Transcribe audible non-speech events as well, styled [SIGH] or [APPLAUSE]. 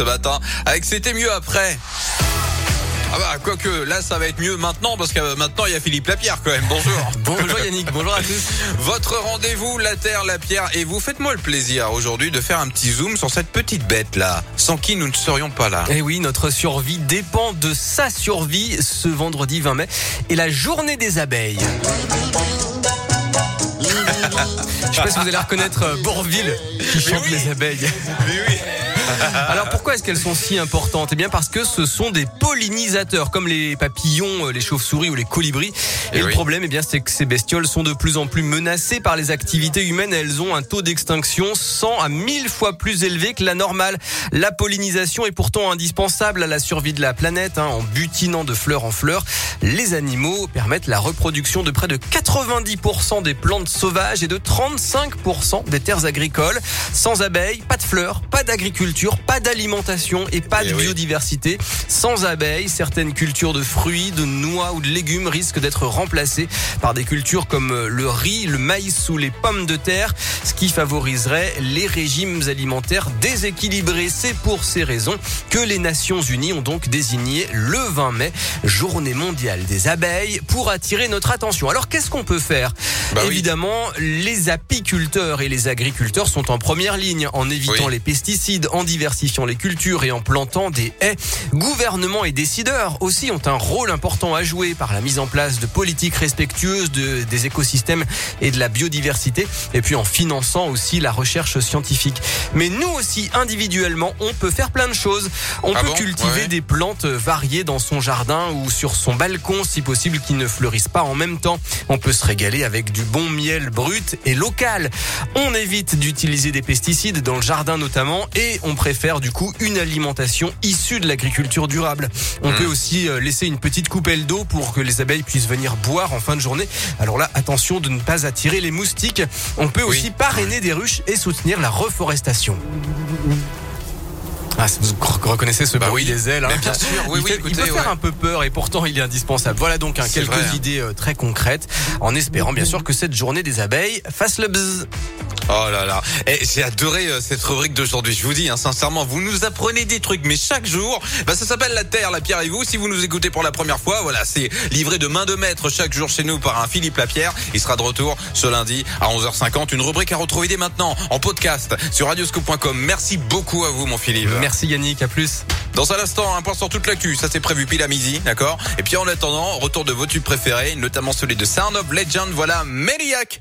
ce matin avec C'était mieux après. Ah bah quoique là ça va être mieux maintenant parce que maintenant il y a Philippe Lapierre quand même. Bonjour. [LAUGHS] bonjour Yannick, bonjour à tous. Votre rendez-vous la Terre, la Pierre et vous faites-moi le plaisir aujourd'hui de faire un petit zoom sur cette petite bête là, sans qui nous ne serions pas là. Eh oui, notre survie dépend de sa survie ce vendredi 20 mai et la journée des abeilles. [LAUGHS] Je sais pas si vous allez reconnaître euh, Bourville qui chante les abeilles. Oui. [LAUGHS] Alors pourquoi est-ce qu'elles sont si importantes? Eh bien parce que ce sont des pollinisateurs, comme les papillons, euh, les chauves-souris ou les colibris. Et, Et le oui. problème, eh bien, c'est que ces bestioles sont de plus en plus menacées par les activités humaines. Elles ont un taux d'extinction 100 à 1000 fois plus élevé que la normale. La pollinisation est pourtant indispensable à la survie de la planète. hein. En butinant de fleur en fleur, les animaux permettent la reproduction de près de 90% des plantes sauvages et de 35% des terres agricoles. Sans abeilles, pas de fleurs, pas d'agriculture, pas d'alimentation et pas Eh de biodiversité. Sans abeilles, certaines cultures de fruits, de noix ou de légumes risquent d'être remplacées par des cultures comme euh, le riz, le maïs ou les pommes de terre, ce qui favoriserait les régimes alimentaires déséquilibrés. C'est pour ces raisons que les Nations Unies ont donc désigné le 20 mai journée mondiale des abeilles pour attirer notre attention. Alors qu'est-ce qu'on peut faire? Bah oui. Évidemment, les apiculteurs et les agriculteurs sont en première ligne en évitant Oui. les pesticides, en diversifiant les cultures et en plantant des haies. Gouvernements et décideurs aussi ont un rôle important à jouer par la mise en place de politiques respectueuses de- des écosystèmes et de la biodiversité et puis en finançant aussi la recherche scientifique. Mais nous aussi, individuellement, on peut faire plein de choses. On Ah peut bon? cultiver Ouais. des plantes variées dans son jardin ou sur son balcon, si possible, qui ne fleurissent pas en même temps. On peut se régaler avec du bon miel brut et local. On évite d'utiliser des pesticides dans le jardin notamment et on préfère du coup une alimentation issue de l'agriculture durable. On peut aussi euh, laisser une petite coupelle d'eau pour que les abeilles puissent venir boire en fin de journée. Alors là, attention de ne pas attirer les moustiques. On peut Oui. aussi parrainer des ruches et soutenir la reforestation. Ah, vous reconnaissez ce Bah bruit oui. des ailes. hein. Mais bien sûr, oui, il, oui, fait- écoutez, il peut faire un peu peur et pourtant il est indispensable. Voilà donc hein, quelques vrai, hein. idées euh, très concrètes en espérant bien sûr que cette journée des abeilles fasse le buzz. Oh là là. Et j'ai adoré euh, cette rubrique d'aujourd'hui. Je vous dis, hein, sincèrement, vous nous apprenez des trucs, mais chaque jour, bah, ça s'appelle la Terre, la Pierre et vous. Si vous nous écoutez pour la première fois, voilà, c'est livré de main de maître chaque jour chez nous par un Philippe Lapierre. Il sera de retour ce lundi à 11h50. Une rubrique à retrouver dès maintenant en podcast sur radioscope.com. Merci beaucoup à vous, mon Philippe. Merci Yannick, à plus. Dans un instant, un point sur toute l'actu. Ça, c'est prévu pile à midi, d'accord? Et puis, en attendant, retour de vos tubes préférés, notamment celui de Sound of Legend. Voilà, Maniac.